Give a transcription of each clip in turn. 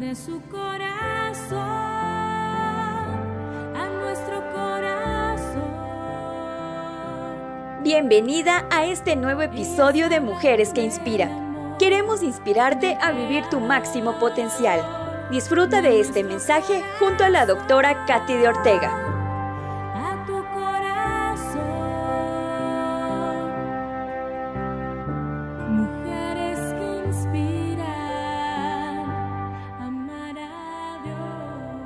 de su corazón a nuestro corazón. Bienvenida a este nuevo episodio de Mujeres que Inspiran. Queremos inspirarte a vivir tu máximo potencial. Disfruta de este mensaje junto a la doctora Katy de Ortega. a tu corazón. Mujeres que inspiran,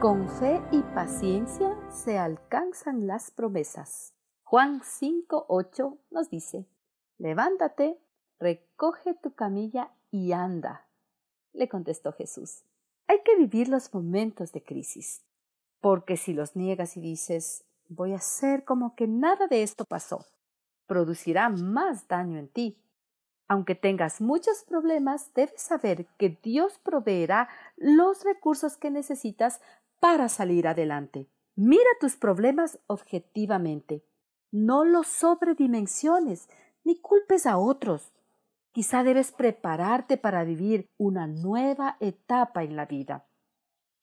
Con fe y paciencia se alcanzan las promesas. Juan 5:8 nos dice, Levántate, recoge tu camilla y anda. Le contestó Jesús. Hay que vivir los momentos de crisis, porque si los niegas y dices, voy a hacer como que nada de esto pasó, producirá más daño en ti. Aunque tengas muchos problemas, debes saber que Dios proveerá los recursos que necesitas para salir adelante. Mira tus problemas objetivamente. No los sobredimensiones ni culpes a otros. Quizá debes prepararte para vivir una nueva etapa en la vida.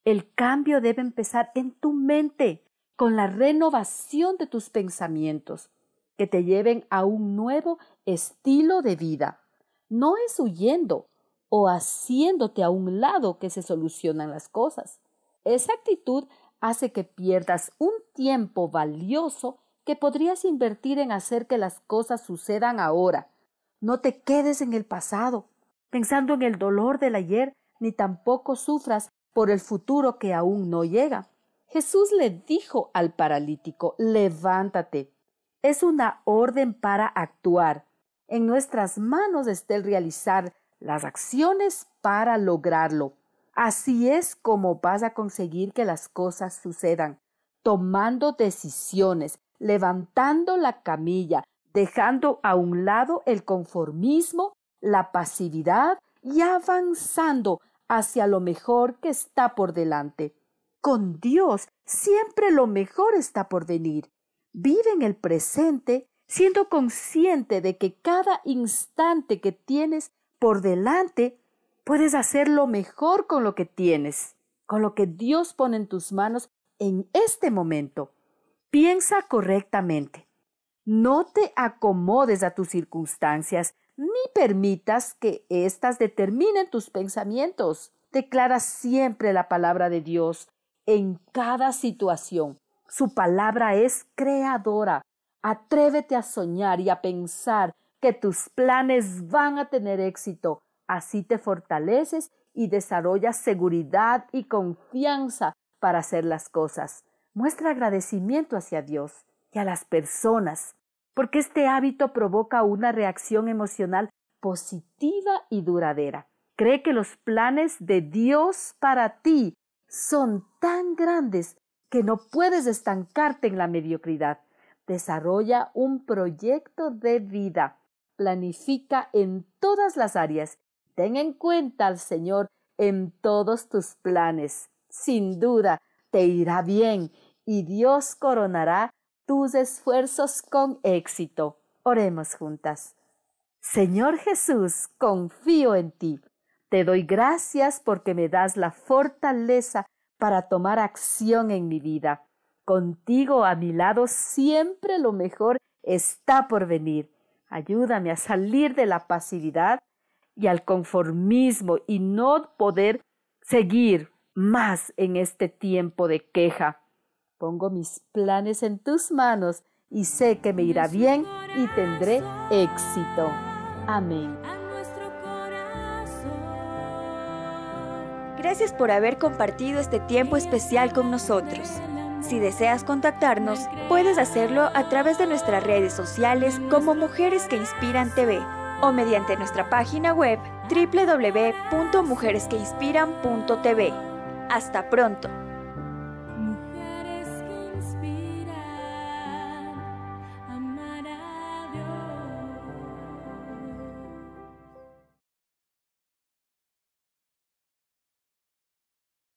El cambio debe empezar en tu mente, con la renovación de tus pensamientos, que te lleven a un nuevo estilo de vida. No es huyendo o haciéndote a un lado que se solucionan las cosas. Esa actitud hace que pierdas un tiempo valioso que podrías invertir en hacer que las cosas sucedan ahora. No te quedes en el pasado, pensando en el dolor del ayer, ni tampoco sufras por el futuro que aún no llega. Jesús le dijo al paralítico, levántate. Es una orden para actuar. En nuestras manos está el realizar las acciones para lograrlo. Así es como vas a conseguir que las cosas sucedan, tomando decisiones, levantando la camilla, dejando a un lado el conformismo, la pasividad y avanzando hacia lo mejor que está por delante. Con Dios siempre lo mejor está por venir. Vive en el presente siendo consciente de que cada instante que tienes por delante puedes hacer lo mejor con lo que tienes, con lo que Dios pone en tus manos en este momento. Piensa correctamente. No te acomodes a tus circunstancias ni permitas que éstas determinen tus pensamientos. Declara siempre la palabra de Dios en cada situación. Su palabra es creadora. Atrévete a soñar y a pensar que tus planes van a tener éxito. Así te fortaleces y desarrollas seguridad y confianza para hacer las cosas. Muestra agradecimiento hacia Dios y a las personas, porque este hábito provoca una reacción emocional positiva y duradera. Cree que los planes de Dios para ti son tan grandes que no puedes estancarte en la mediocridad. Desarrolla un proyecto de vida. Planifica en todas las áreas. Ten en cuenta al Señor en todos tus planes. Sin duda, te irá bien y Dios coronará tus esfuerzos con éxito. Oremos juntas. Señor Jesús, confío en ti. Te doy gracias porque me das la fortaleza para tomar acción en mi vida. Contigo a mi lado siempre lo mejor está por venir. Ayúdame a salir de la pasividad y al conformismo y no poder seguir más en este tiempo de queja. Pongo mis planes en tus manos y sé que me irá bien y tendré éxito. Amén. a nuestro corazón. Gracias por haber compartido este tiempo especial con nosotros. Si deseas contactarnos, puedes hacerlo a través de nuestras redes sociales como Mujeres que Inspiran TV o mediante nuestra página web www.mujeresqueinspiran.tv. Hasta pronto.